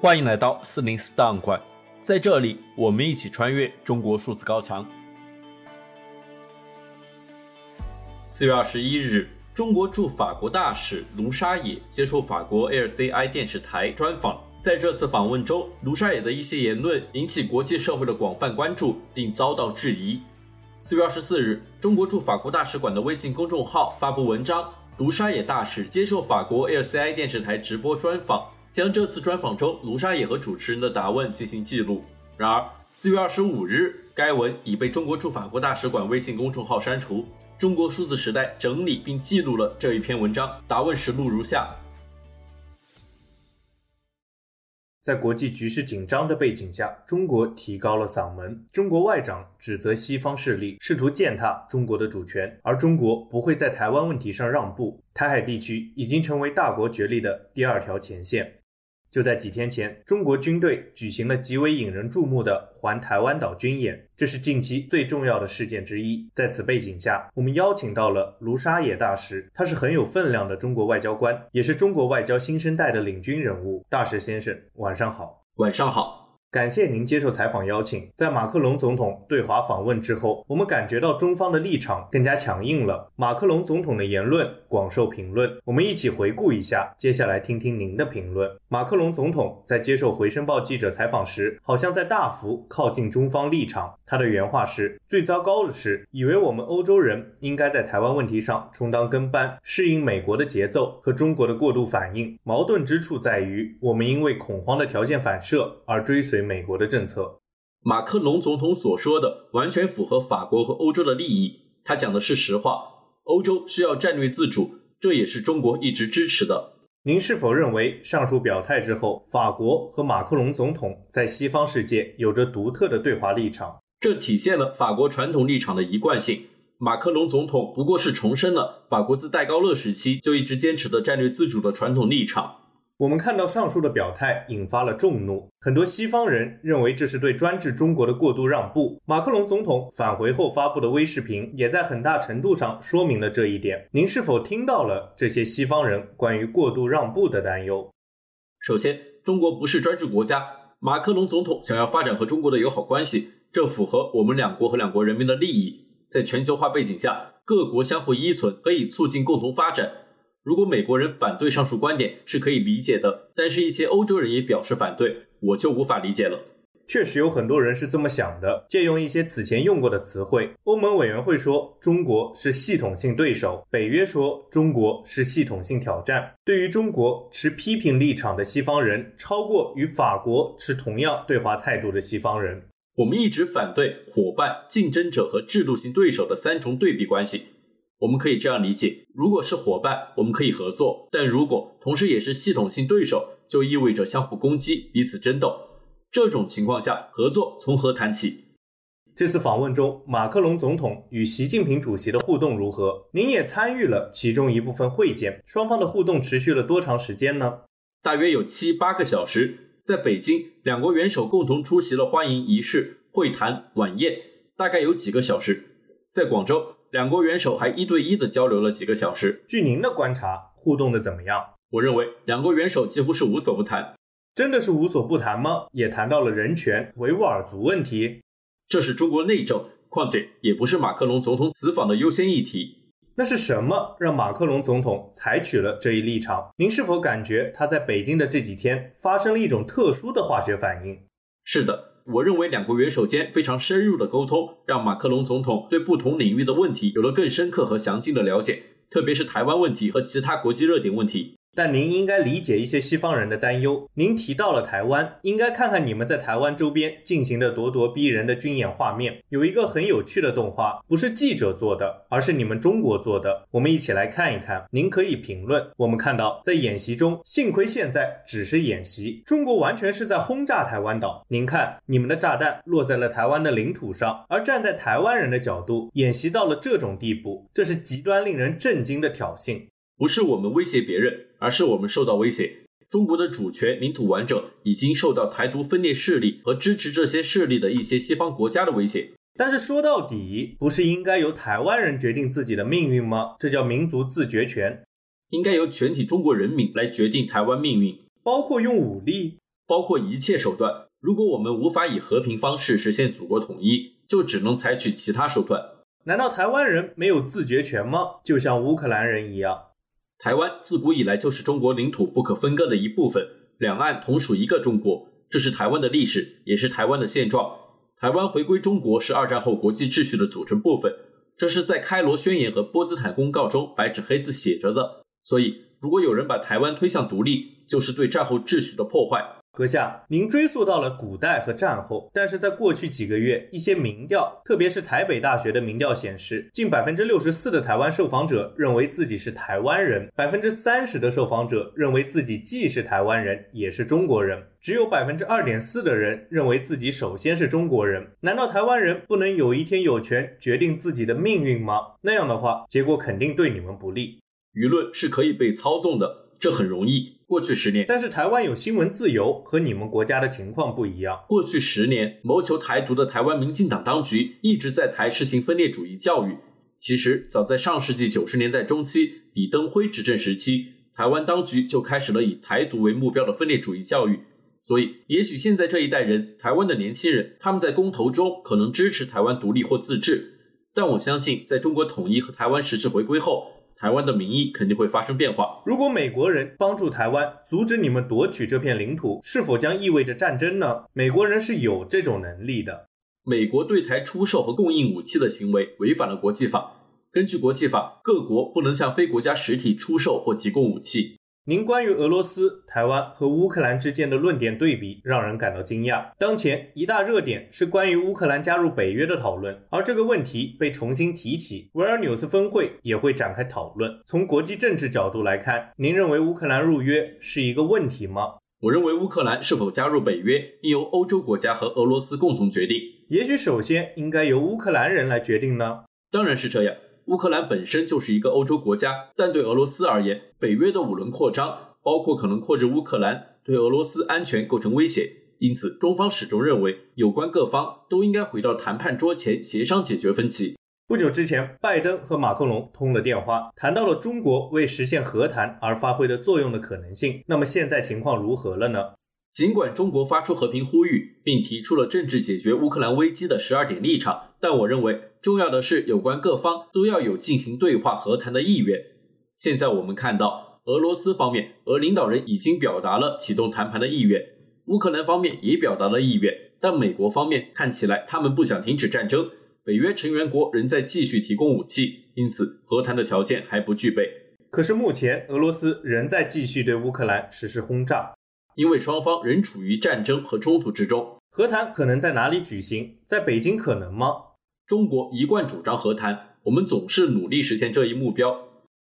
欢迎来到四零四档案馆，在这里，我们一起穿越中国数字高墙。四月二十一日，中国驻法国大使卢沙野接受法国 LCI 电视台专访。在这次访问中，卢沙野的一些言论引起国际社会的广泛关注，并遭到质疑。四月二十四日，中国驻法国大使馆的微信公众号发布文章，卢沙野大使接受法国 LCI 电视台直播专访。将这次专访中卢沙野和主持人的答问进行记录。然而，四月二十五日，该文已被中国驻法国大使馆微信公众号删除。中国数字时代整理并记录了这一篇文章，答问实录如下。在国际局势紧张的背景下，中国提高了嗓门。中国外长指责西方势力试图践踏中国的主权，而中国不会在台湾问题上让步。台海地区已经成为大国角力的第二条前线。就在几天前，中国军队举行了极为引人注目的环台湾岛军演，这是近期最重要的事件之一。在此背景下，我们邀请到了卢沙野大使，他是很有分量的中国外交官，也是中国外交新生代的领军人物。大使先生，晚上好。晚上好。感谢您接受采访邀请。在马克龙总统对华访问之后，我们感觉到中方的立场更加强硬了。马克龙总统的言论广受评论，我们一起回顾一下，接下来听听您的评论。马克龙总统在接受《回声报》记者采访时，好像在大幅靠近中方立场。他的原话是：“最糟糕的是，以为我们欧洲人应该在台湾问题上充当跟班，适应美国的节奏和中国的过度反应。矛盾之处在于，我们因为恐慌的条件反射而追随。”美国的政策，马克龙总统所说的完全符合法国和欧洲的利益。他讲的是实话。欧洲需要战略自主，这也是中国一直支持的。您是否认为上述表态之后，法国和马克龙总统在西方世界有着独特的对华立场？这体现了法国传统立场的一贯性。马克龙总统不过是重申了法国自戴高乐时期就一直坚持的战略自主的传统立场。我们看到上述的表态引发了众怒，很多西方人认为这是对专制中国的过度让步。马克龙总统返回后发布的微视频也在很大程度上说明了这一点。您是否听到了这些西方人关于过度让步的担忧？首先，中国不是专制国家，马克龙总统想要发展和中国的友好关系，这符合我们两国和两国人民的利益。在全球化背景下，各国相互依存可以促进共同发展。如果美国人反对上述观点是可以理解的，但是一些欧洲人也表示反对，我就无法理解了。确实有很多人是这么想的。借用一些此前用过的词汇，欧盟委员会说中国是系统性对手，北约说中国是系统性挑战。对于中国持批评立场的西方人，超过与法国持同样对华态度的西方人。我们一直反对伙伴、竞争者和制度性对手的三重对比关系。我们可以这样理解：如果是伙伴，我们可以合作；但如果同时也是系统性对手，就意味着相互攻击、彼此争斗。这种情况下，合作从何谈起？这次访问中，马克龙总统与习近平主席的互动如何？您也参与了其中一部分会见，双方的互动持续了多长时间呢？大约有七八个小时。在北京，两国元首共同出席了欢迎仪式、会谈、晚宴，大概有几个小时。在广州。两国元首还一对一的交流了几个小时。据您的观察，互动的怎么样？我认为两国元首几乎是无所不谈。真的是无所不谈吗？也谈到了人权、维吾尔族问题。这是中国内政，况且也不是马克龙总统此访的优先议题。那是什么让马克龙总统采取了这一立场？您是否感觉他在北京的这几天发生了一种特殊的化学反应？是的。我认为两国元首间非常深入的沟通，让马克龙总统对不同领域的问题有了更深刻和详尽的了解，特别是台湾问题和其他国际热点问题。但您应该理解一些西方人的担忧。您提到了台湾，应该看看你们在台湾周边进行的咄咄逼人的军演画面。有一个很有趣的动画，不是记者做的，而是你们中国做的。我们一起来看一看。您可以评论。我们看到，在演习中，幸亏现在只是演习，中国完全是在轰炸台湾岛。您看，你们的炸弹落在了台湾的领土上，而站在台湾人的角度，演习到了这种地步，这是极端令人震惊的挑衅。不是我们威胁别人，而是我们受到威胁。中国的主权、领土完整已经受到台独分裂势力和支持这些势力的一些西方国家的威胁。但是说到底，不是应该由台湾人决定自己的命运吗？这叫民族自决权。应该由全体中国人民来决定台湾命运，包括用武力。包括一切手段。如果我们无法以和平方式实现祖国统一，就只能采取其他手段。难道台湾人没有自决权吗？就像乌克兰人一样？台湾自古以来就是中国领土不可分割的一部分，两岸同属一个中国，这是台湾的历史，也是台湾的现状。台湾回归中国是二战后国际秩序的组成部分，这是在开罗宣言和波茨坦公告中白纸黑字写着的。所以，如果有人把台湾推向独立，就是对战后秩序的破坏。阁下，您追溯到了古代和战后，但是在过去几个月，一些民调，特别是台北大学的民调显示，近百分之六十四的台湾受访者认为自己是台湾人，百分之三十的受访者认为自己既是台湾人，也是中国人，只有百分之二点四的人认为自己首先是中国人。难道台湾人不能有一天有权决定自己的命运吗？那样的话，结果肯定对你们不利。舆论是可以被操纵的，这很容易。过去十年，但是台湾有新闻自由，和你们国家的情况不一样。过去十年，谋求台独的台湾民进党当局一直在台实行分裂主义教育。其实，早在上世纪九十年代中期，李登辉执政时期，台湾当局就开始了以台独为目标的分裂主义教育。所以，也许现在这一代人，台湾的年轻人，他们在公投中可能支持台湾独立或自治，但我相信，在中国统一和台湾实质回归后，台湾的民意肯定会发生变化。如果美国人帮助台湾，阻止你们夺取这片领土，是否将意味着战争呢？美国人是有这种能力的。美国对台出售和供应武器的行为违反了国际法。根据国际法，各国不能向非国家实体出售或提供武器。您关于俄罗斯、台湾和乌克兰之间的论点对比让人感到惊讶。当前一大热点是关于乌克兰加入北约的讨论，而这个问题被重新提起，维尔纽斯峰会也会展开讨论。从国际政治角度来看，您认为乌克兰入约是一个问题吗？我认为乌克兰是否加入北约应由欧洲国家和俄罗斯共同决定。也许首先应该由乌克兰人来决定呢？当然是这样。乌克兰本身就是一个欧洲国家，但对俄罗斯而言，北约的五轮扩张，包括可能扩至乌克兰，对俄罗斯安全构成威胁。因此，中方始终认为，有关各方都应该回到谈判桌前协商解决分歧。不久之前，拜登和马克龙通了电话，谈到了中国为实现和谈而发挥的作用的可能性。那么现在情况如何了呢？尽管中国发出和平呼吁，并提出了政治解决乌克兰危机的十二点立场，但我认为重要的是有关各方都要有进行对话和谈的意愿。现在我们看到，俄罗斯方面，俄领导人已经表达了启动谈判的意愿，乌克兰方面也表达了意愿，但美国方面看起来他们不想停止战争，北约成员国仍在继续提供武器，因此和谈的条件还不具备。可是目前俄罗斯仍在继续对乌克兰实施轰炸。因为双方仍处于战争和冲突之中，和谈可能在哪里举行？在北京可能吗？中国一贯主张和谈，我们总是努力实现这一目标。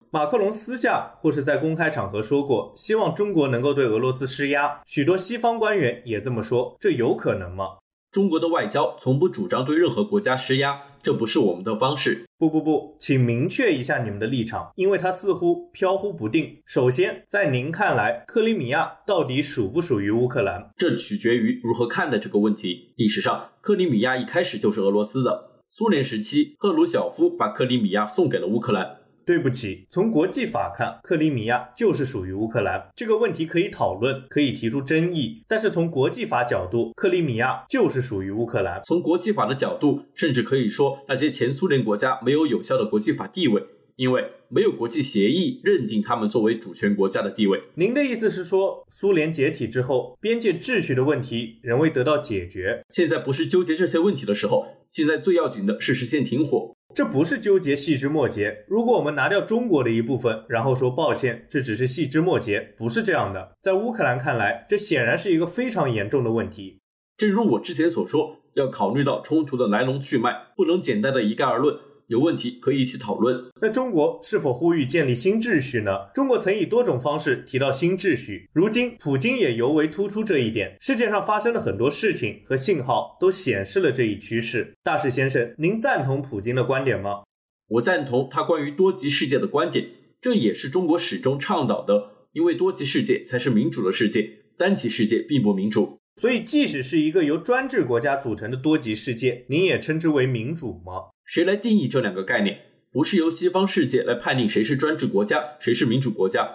马克龙私下或是在公开场合说过，希望中国能够对俄罗斯施压，许多西方官员也这么说，这有可能吗？中国的外交从不主张对任何国家施压，这不是我们的方式。不不不，请明确一下你们的立场，因为它似乎飘忽不定。首先，在您看来，克里米亚到底属不属于乌克兰？这取决于如何看待这个问题。历史上，克里米亚一开始就是俄罗斯的。苏联时期，赫鲁晓夫把克里米亚送给了乌克兰。对不起，从国际法看，克里米亚就是属于乌克兰。这个问题可以讨论，可以提出争议，但是从国际法角度，克里米亚就是属于乌克兰。从国际法的角度，甚至可以说那些前苏联国家没有有效的国际法地位，因为没有国际协议认定他们作为主权国家的地位。您的意思是说，苏联解体之后，边界秩序的问题仍未得到解决？现在不是纠结这些问题的时候，现在最要紧的是实现停火。这不是纠结细枝末节。如果我们拿掉中国的一部分，然后说抱歉，这只是细枝末节，不是这样的。在乌克兰看来，这显然是一个非常严重的问题。正如我之前所说，要考虑到冲突的来龙去脉，不能简单的一概而论。有问题可以一起讨论。那中国是否呼吁建立新秩序呢？中国曾以多种方式提到新秩序，如今普京也尤为突出这一点。世界上发生了很多事情和信号都显示了这一趋势。大使先生，您赞同普京的观点吗？我赞同他关于多极世界的观点，这也是中国始终倡导的。因为多极世界才是民主的世界，单极世界并不民主。所以，即使是一个由专制国家组成的多极世界，您也称之为民主吗？谁来定义这两个概念？不是由西方世界来判定谁是专制国家，谁是民主国家。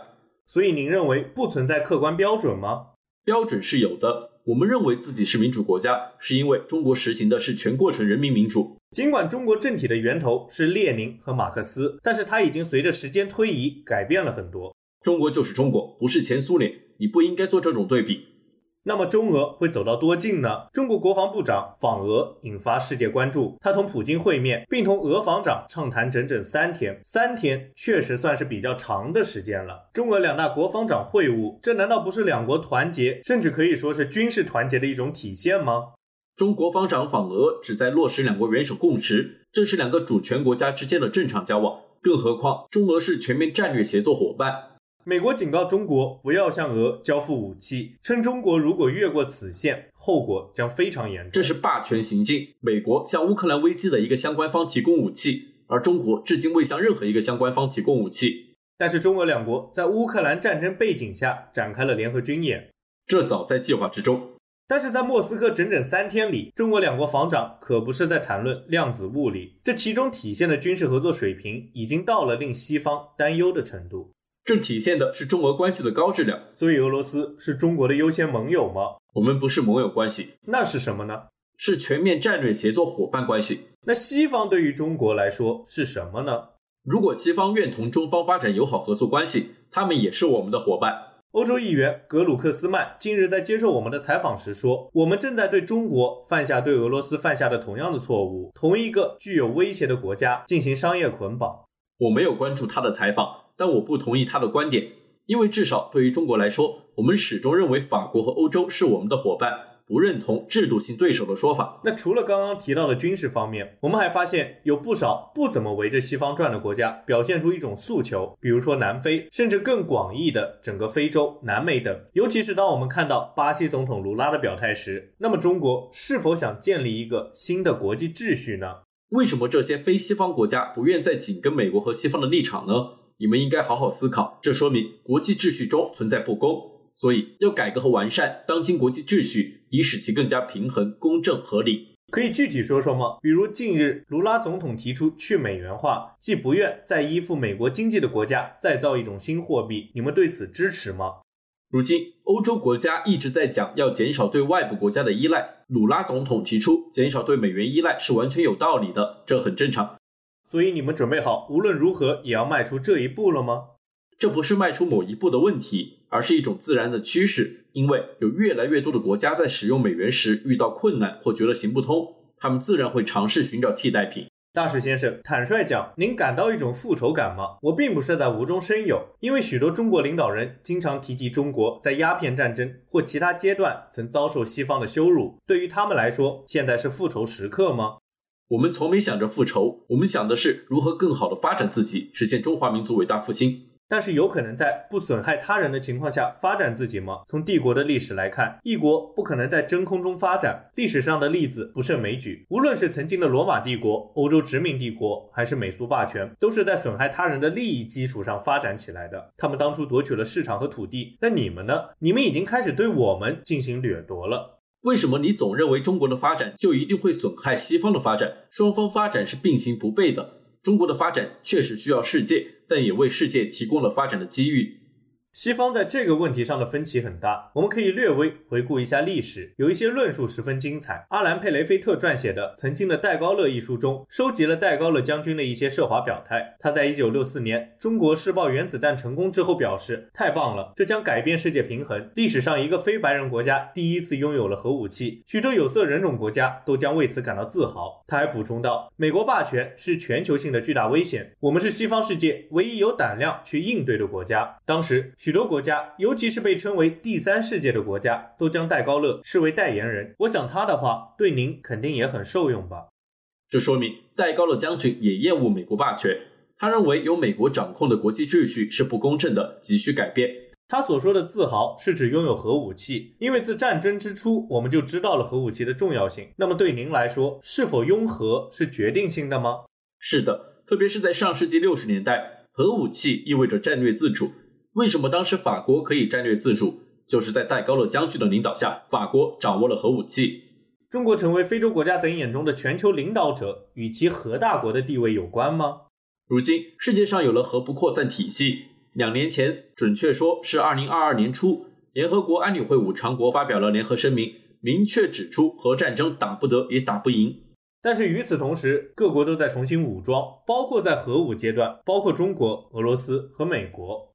所以您认为不存在客观标准吗？标准是有的。我们认为自己是民主国家，是因为中国实行的是全过程人民民主。尽管中国政体的源头是列宁和马克思，但是它已经随着时间推移改变了很多。中国就是中国，不是前苏联，你不应该做这种对比。那么中俄会走到多近呢？中国国防部长访俄引发世界关注，他同普京会面，并同俄防长畅谈整整三天。三天确实算是比较长的时间了。中俄两大国防长会晤，这难道不是两国团结，甚至可以说是军事团结的一种体现吗？中国防长访俄旨在落实两国元首共识，这是两个主权国家之间的正常交往。更何况中俄是全面战略协作伙伴。美国警告中国不要向俄交付武器，称中国如果越过此线，后果将非常严重。这是霸权行径。美国向乌克兰危机的一个相关方提供武器，而中国至今未向任何一个相关方提供武器。但是中俄两国在乌克兰战争背景下展开了联合军演，这早在计划之中。但是在莫斯科整整三天里，中俄两国防长可不是在谈论量子物理，这其中体现的军事合作水平已经到了令西方担忧的程度。这体现的是中俄关系的高质量，所以俄罗斯是中国的优先盟友吗？我们不是盟友关系，那是什么呢？是全面战略协作伙伴关系。那西方对于中国来说是什么呢？如果西方愿同中方发展友好合作关系，他们也是我们的伙伴。欧洲议员格鲁克斯曼近日在接受我们的采访时说：“我们正在对中国犯下对俄罗斯犯下的同样的错误，同一个具有威胁的国家进行商业捆绑。”我没有关注他的采访。但我不同意他的观点，因为至少对于中国来说，我们始终认为法国和欧洲是我们的伙伴，不认同制度性对手的说法。那除了刚刚提到的军事方面，我们还发现有不少不怎么围着西方转的国家表现出一种诉求，比如说南非，甚至更广义的整个非洲、南美等。尤其是当我们看到巴西总统卢拉的表态时，那么中国是否想建立一个新的国际秩序呢？为什么这些非西方国家不愿再紧跟美国和西方的立场呢？你们应该好好思考，这说明国际秩序中存在不公，所以要改革和完善当今国际秩序，以使其更加平衡、公正、合理。可以具体说说吗？比如近日卢拉总统提出去美元化，即不愿再依附美国经济的国家再造一种新货币，你们对此支持吗？如今欧洲国家一直在讲要减少对外部国家的依赖，卢拉总统提出减少对美元依赖是完全有道理的，这很正常。所以你们准备好无论如何也要迈出这一步了吗？这不是迈出某一步的问题，而是一种自然的趋势。因为有越来越多的国家在使用美元时遇到困难或觉得行不通，他们自然会尝试寻找替代品。大使先生，坦率讲，您感到一种复仇感吗？我并不是在无中生有，因为许多中国领导人经常提及中国在鸦片战争或其他阶段曾遭受西方的羞辱，对于他们来说，现在是复仇时刻吗？我们从没想着复仇，我们想的是如何更好的发展自己，实现中华民族伟大复兴。但是有可能在不损害他人的情况下发展自己吗？从帝国的历史来看，一国不可能在真空中发展。历史上的例子不胜枚举，无论是曾经的罗马帝国、欧洲殖民帝国，还是美苏霸权，都是在损害他人的利益基础上发展起来的。他们当初夺取了市场和土地，那你们呢？你们已经开始对我们进行掠夺了。为什么你总认为中国的发展就一定会损害西方的发展？双方发展是并行不悖的。中国的发展确实需要世界，但也为世界提供了发展的机遇。西方在这个问题上的分歧很大，我们可以略微回顾一下历史，有一些论述十分精彩。阿兰·佩雷菲特撰写的《曾经的戴高乐》一书中，收集了戴高乐将军的一些涉华表态。他在一九六四年中国试爆原子弹成功之后表示：“太棒了，这将改变世界平衡。历史上一个非白人国家第一次拥有了核武器，许多有色人种国家都将为此感到自豪。”他还补充道：“美国霸权是全球性的巨大危险，我们是西方世界唯一有胆量去应对的国家。”当时。许多国家，尤其是被称为第三世界的国家，都将戴高乐视为代言人。我想他的话对您肯定也很受用吧？这说明戴高乐将军也厌恶美国霸权，他认为由美国掌控的国际秩序是不公正的，急需改变。他所说的自豪是指拥有核武器，因为自战争之初我们就知道了核武器的重要性。那么对您来说，是否拥核是决定性的吗？是的，特别是在上世纪六十年代，核武器意味着战略自主。为什么当时法国可以战略自主？就是在戴高乐将军的领导下，法国掌握了核武器。中国成为非洲国家等眼中的全球领导者，与其核大国的地位有关吗？如今世界上有了核不扩散体系。两年前，准确说是二零二二年初，联合国安理会五常国发表了联合声明，明确指出核战争打不得也打不赢。但是与此同时，各国都在重新武装，包括在核武阶段，包括中国、俄罗斯和美国。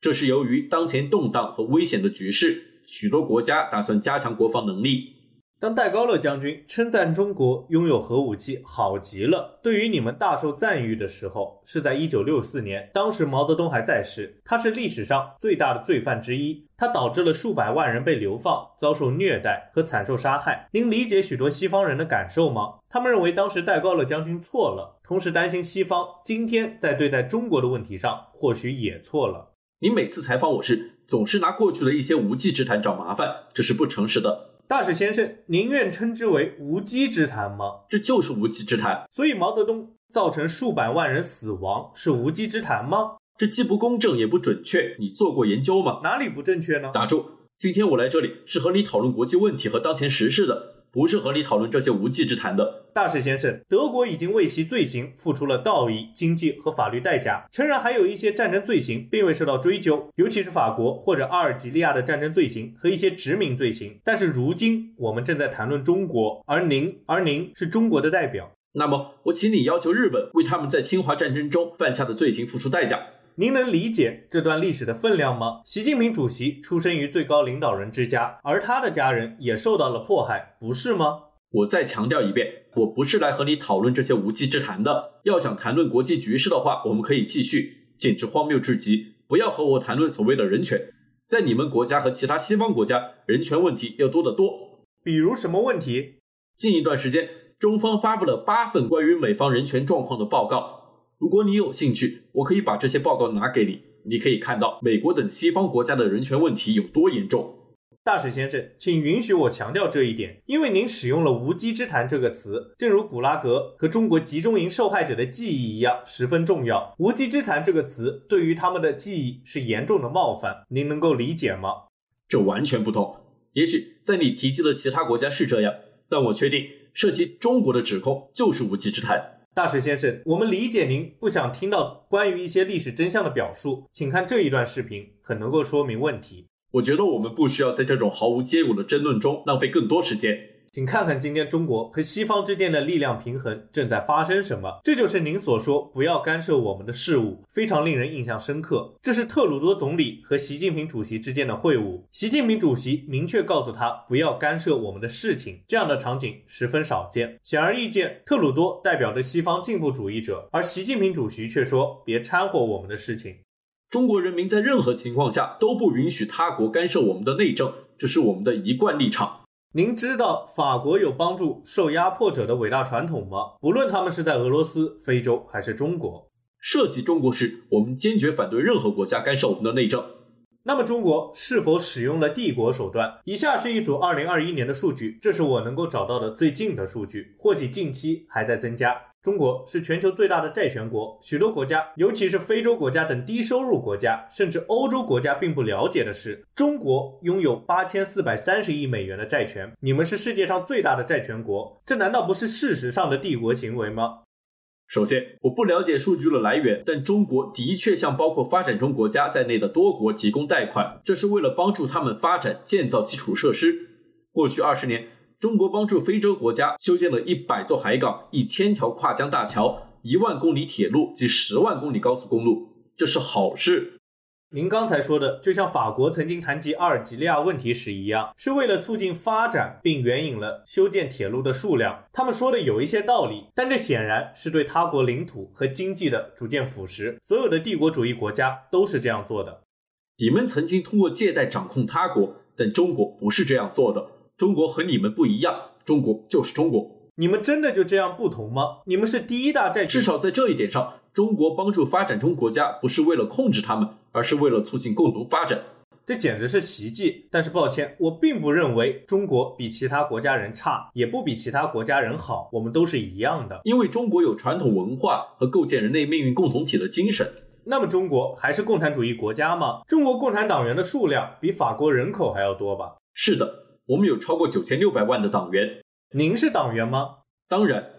这是由于当前动荡和危险的局势，许多国家打算加强国防能力。当戴高乐将军称赞中国拥有核武器好极了，对于你们大受赞誉的时候，是在一九六四年，当时毛泽东还在世，他是历史上最大的罪犯之一，他导致了数百万人被流放、遭受虐待和惨受杀害。您理解许多西方人的感受吗？他们认为当时戴高乐将军错了，同时担心西方今天在对待中国的问题上或许也错了。您每次采访我时，总是拿过去的一些无稽之谈找麻烦，这是不诚实的。大使先生，您愿称之为无稽之谈吗？这就是无稽之谈。所以毛泽东造成数百万人死亡是无稽之谈吗？这既不公正也不准确。你做过研究吗？哪里不正确呢？打住！今天我来这里是和你讨论国际问题和当前时事的。不是和你讨论这些无稽之谈的，大使先生。德国已经为其罪行付出了道义、经济和法律代价，诚然还有一些战争罪行并未受到追究，尤其是法国或者阿尔及利亚的战争罪行和一些殖民罪行。但是如今我们正在谈论中国，而您，而您是中国的代表。那么我请你要求日本为他们在侵华战争中犯下的罪行付出代价。您能理解这段历史的分量吗？习近平主席出生于最高领导人之家，而他的家人也受到了迫害，不是吗？我再强调一遍，我不是来和你讨论这些无稽之谈的。要想谈论国际局势的话，我们可以继续。简直荒谬至极！不要和我谈论所谓的人权，在你们国家和其他西方国家，人权问题要多得多。比如什么问题？近一段时间，中方发布了八份关于美方人权状况的报告。如果你有兴趣，我可以把这些报告拿给你。你可以看到美国等西方国家的人权问题有多严重。大使先生，请允许我强调这一点，因为您使用了“无稽之谈”这个词，正如古拉格和中国集中营受害者的记忆一样，十分重要。“无稽之谈”这个词对于他们的记忆是严重的冒犯，您能够理解吗？这完全不同。也许在你提及的其他国家是这样，但我确定涉及中国的指控就是无稽之谈。大使先生，我们理解您不想听到关于一些历史真相的表述，请看这一段视频，很能够说明问题。我觉得我们不需要在这种毫无结果的争论中浪费更多时间。请看看今天中国和西方之间的力量平衡正在发生什么？这就是您所说不要干涉我们的事务，非常令人印象深刻。这是特鲁多总理和习近平主席之间的会晤，习近平主席明确告诉他不要干涉我们的事情，这样的场景十分少见。显而易见，特鲁多代表着西方进步主义者，而习近平主席却说别掺和我们的事情。中国人民在任何情况下都不允许他国干涉我们的内政，这是我们的一贯立场。您知道法国有帮助受压迫者的伟大传统吗？不论他们是在俄罗斯、非洲还是中国，涉及中国时，我们坚决反对任何国家干涉我们的内政。那么，中国是否使用了帝国手段？以下是一组2021年的数据，这是我能够找到的最近的数据，或许近期还在增加。中国是全球最大的债权国，许多国家，尤其是非洲国家等低收入国家，甚至欧洲国家并不了解的是，中国拥有八千四百三十亿美元的债权。你们是世界上最大的债权国，这难道不是事实上的帝国行为吗？首先，我不了解数据的来源，但中国的确向包括发展中国家在内的多国提供贷款，这是为了帮助他们发展建造基础设施。过去二十年，中国帮助非洲国家修建了一百座海港、一千条跨江大桥、一万公里铁路及十万公里高速公路，这是好事。您刚才说的，就像法国曾经谈及阿尔及利亚问题时一样，是为了促进发展，并援引了修建铁路的数量。他们说的有一些道理，但这显然是对他国领土和经济的逐渐腐蚀。所有的帝国主义国家都是这样做的。你们曾经通过借贷掌控他国，但中国不是这样做的。中国和你们不一样，中国就是中国。你们真的就这样不同吗？你们是第一大债权，至少在这一点上，中国帮助发展中国家不是为了控制他们，而是为了促进共同发展。这简直是奇迹。但是抱歉，我并不认为中国比其他国家人差，也不比其他国家人好。我们都是一样的，因为中国有传统文化和构建人类命运共同体的精神。那么中国还是共产主义国家吗？中国共产党员的数量比法国人口还要多吧？是的。我们有超过九千六百万的党员。您是党员吗？当然。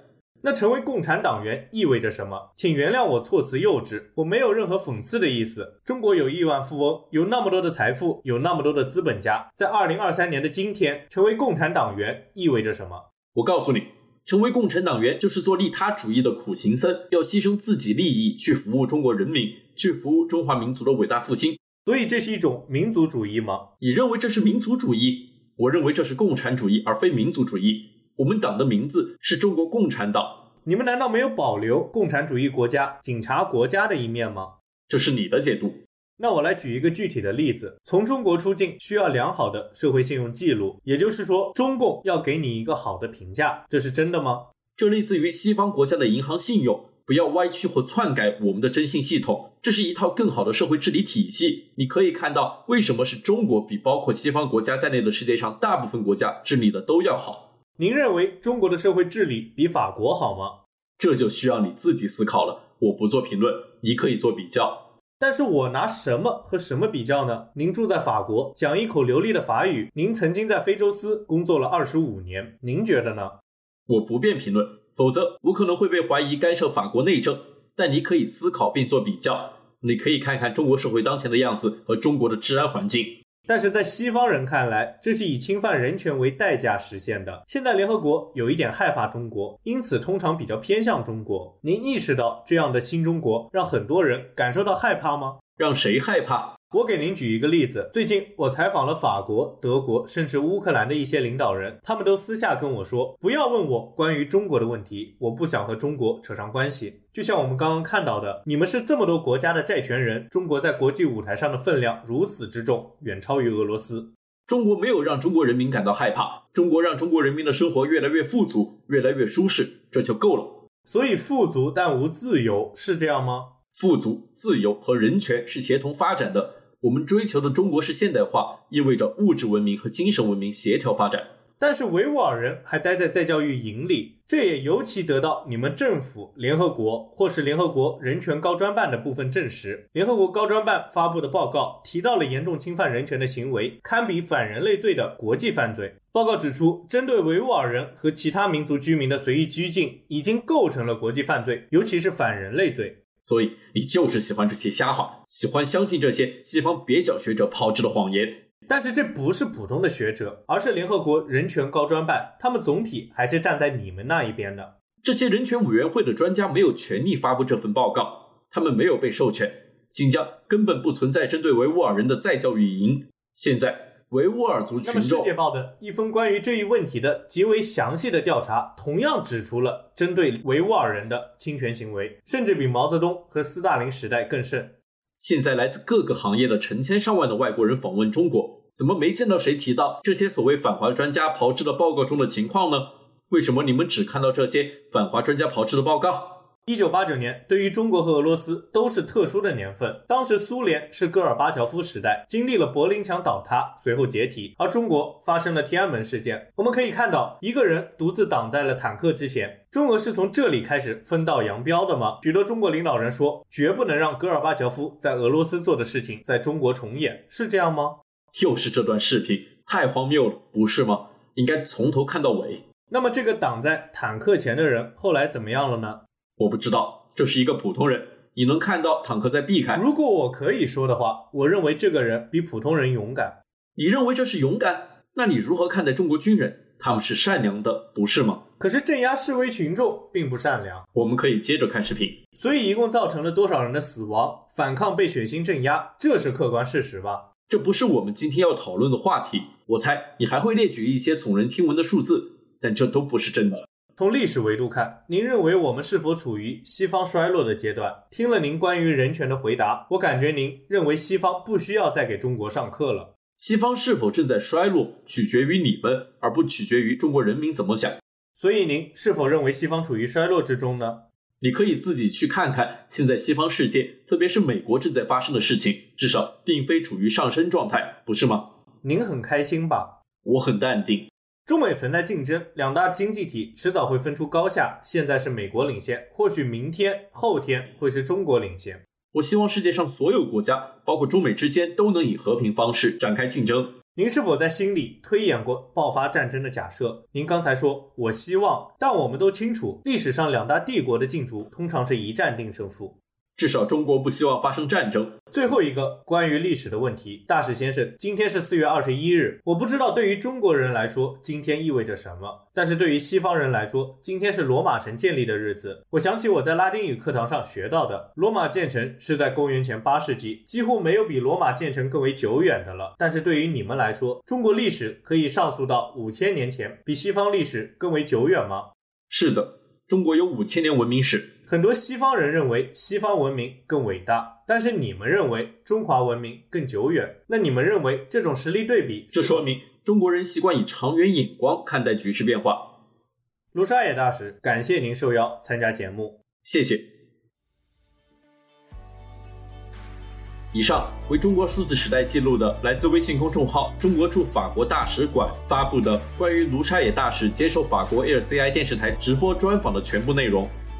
那成为共产党员意味着什么？请原谅我措辞幼稚，我没有任何讽刺的意思。中国有亿万富翁，有那么多的财富，有那么多的资本家，在二零二三年的今天，成为共产党员意味着什么？我告诉你，成为共产党员就是做利他主义的苦行僧，要牺牲自己利益去服务中国人民，去服务中华民族的伟大复兴。所以这是一种民族主义吗？你认为这是民族主义？我认为这是共产主义，而非民族主义。我们党的名字是中国共产党。你们难道没有保留共产主义国家、警察国家的一面吗？这是你的解读。那我来举一个具体的例子：从中国出境需要良好的社会信用记录，也就是说，中共要给你一个好的评价，这是真的吗？这类似于西方国家的银行信用，不要歪曲或篡改我们的征信系统，这是一套更好的社会治理体系。你可以看到，为什么是中国比包括西方国家在内的世界上大部分国家治理的都要好。您认为中国的社会治理比法国好吗？这就需要你自己思考了。我不做评论，你可以做比较。但是我拿什么和什么比较呢？您住在法国，讲一口流利的法语。您曾经在非洲斯工作了二十五年，您觉得呢？我不便评论，否则我可能会被怀疑干涉法国内政。但你可以思考并做比较。你可以看看中国社会当前的样子和中国的治安环境。但是在西方人看来，这是以侵犯人权为代价实现的。现在联合国有一点害怕中国，因此通常比较偏向中国。您意识到这样的新中国让很多人感受到害怕吗？让谁害怕？我给您举一个例子，最近我采访了法国、德国，甚至乌克兰的一些领导人，他们都私下跟我说，不要问我关于中国的问题，我不想和中国扯上关系。就像我们刚刚看到的，你们是这么多国家的债权人，中国在国际舞台上的分量如此之重，远超于俄罗斯。中国没有让中国人民感到害怕，中国让中国人民的生活越来越富足，越来越舒适，这就够了。所以富足但无自由，是这样吗？富足、自由和人权是协同发展的。我们追求的中国式现代化，意味着物质文明和精神文明协调发展。但是维吾尔人还待在再教育营里，这也尤其得到你们政府、联合国或是联合国人权高专办的部分证实。联合国高专办发布的报告提到了严重侵犯人权的行为，堪比反人类罪的国际犯罪。报告指出，针对维吾尔人和其他民族居民的随意拘禁，已经构成了国际犯罪，尤其是反人类罪。所以你就是喜欢这些瞎话，喜欢相信这些西方蹩脚学者炮制的谎言。但是这不是普通的学者，而是联合国人权高专办，他们总体还是站在你们那一边的。这些人权委员会的专家没有权利发布这份报告，他们没有被授权。新疆根本不存在针对维吾尔人的再教育营。现在。维吾尔族群众。那么，《世界报》的一封关于这一问题的极为详细的调查，同样指出了针对维吾尔人的侵权行为，甚至比毛泽东和斯大林时代更甚。现在来自各个行业的成千上万的外国人访问中国，怎么没见到谁提到这些所谓反华专家炮制的报告中的情况呢？为什么你们只看到这些反华专家炮制的报告？一九八九年对于中国和俄罗斯都是特殊的年份。当时苏联是戈尔巴乔夫时代，经历了柏林墙倒塌，随后解体；而中国发生了天安门事件。我们可以看到，一个人独自挡在了坦克之前。中俄是从这里开始分道扬镳的吗？许多中国领导人说，绝不能让戈尔巴乔夫在俄罗斯做的事情在中国重演，是这样吗？又是这段视频，太荒谬了，不是吗？应该从头看到尾。那么这个挡在坦克前的人后来怎么样了呢？我不知道，这是一个普通人。你能看到坦克在避开。如果我可以说的话，我认为这个人比普通人勇敢。你认为这是勇敢？那你如何看待中国军人？他们是善良的，不是吗？可是镇压示威群众并不善良。我们可以接着看视频。所以一共造成了多少人的死亡？反抗被血腥镇压，这是客观事实吧？这不是我们今天要讨论的话题。我猜你还会列举一些耸人听闻的数字，但这都不是真的。从历史维度看，您认为我们是否处于西方衰落的阶段？听了您关于人权的回答，我感觉您认为西方不需要再给中国上课了。西方是否正在衰落，取决于你们，而不取决于中国人民怎么想。所以您是否认为西方处于衰落之中呢？你可以自己去看看，现在西方世界，特别是美国正在发生的事情，至少并非处于上升状态，不是吗？您很开心吧？我很淡定。中美存在竞争，两大经济体迟早会分出高下。现在是美国领先，或许明天、后天会是中国领先。我希望世界上所有国家，包括中美之间，都能以和平方式展开竞争。您是否在心里推演过爆发战争的假设？您刚才说，我希望，但我们都清楚，历史上两大帝国的竞逐通常是一战定胜负。至少中国不希望发生战争。最后一个关于历史的问题，大使先生，今天是四月二十一日，我不知道对于中国人来说今天意味着什么，但是对于西方人来说，今天是罗马城建立的日子。我想起我在拉丁语课堂上学到的，罗马建成是在公元前八世纪，几乎没有比罗马建成更为久远的了。但是对于你们来说，中国历史可以上溯到五千年前，比西方历史更为久远吗？是的，中国有五千年文明史。很多西方人认为西方文明更伟大，但是你们认为中华文明更久远。那你们认为这种实力对比，这说明中国人习惯以长远眼光看待局势变化。卢沙野大使，感谢您受邀参加节目，谢谢。以上为中国数字时代记录的来自微信公众号“中国驻法国大使馆”发布的关于卢沙野大使接受法国 LCI 电视台直播专访的全部内容。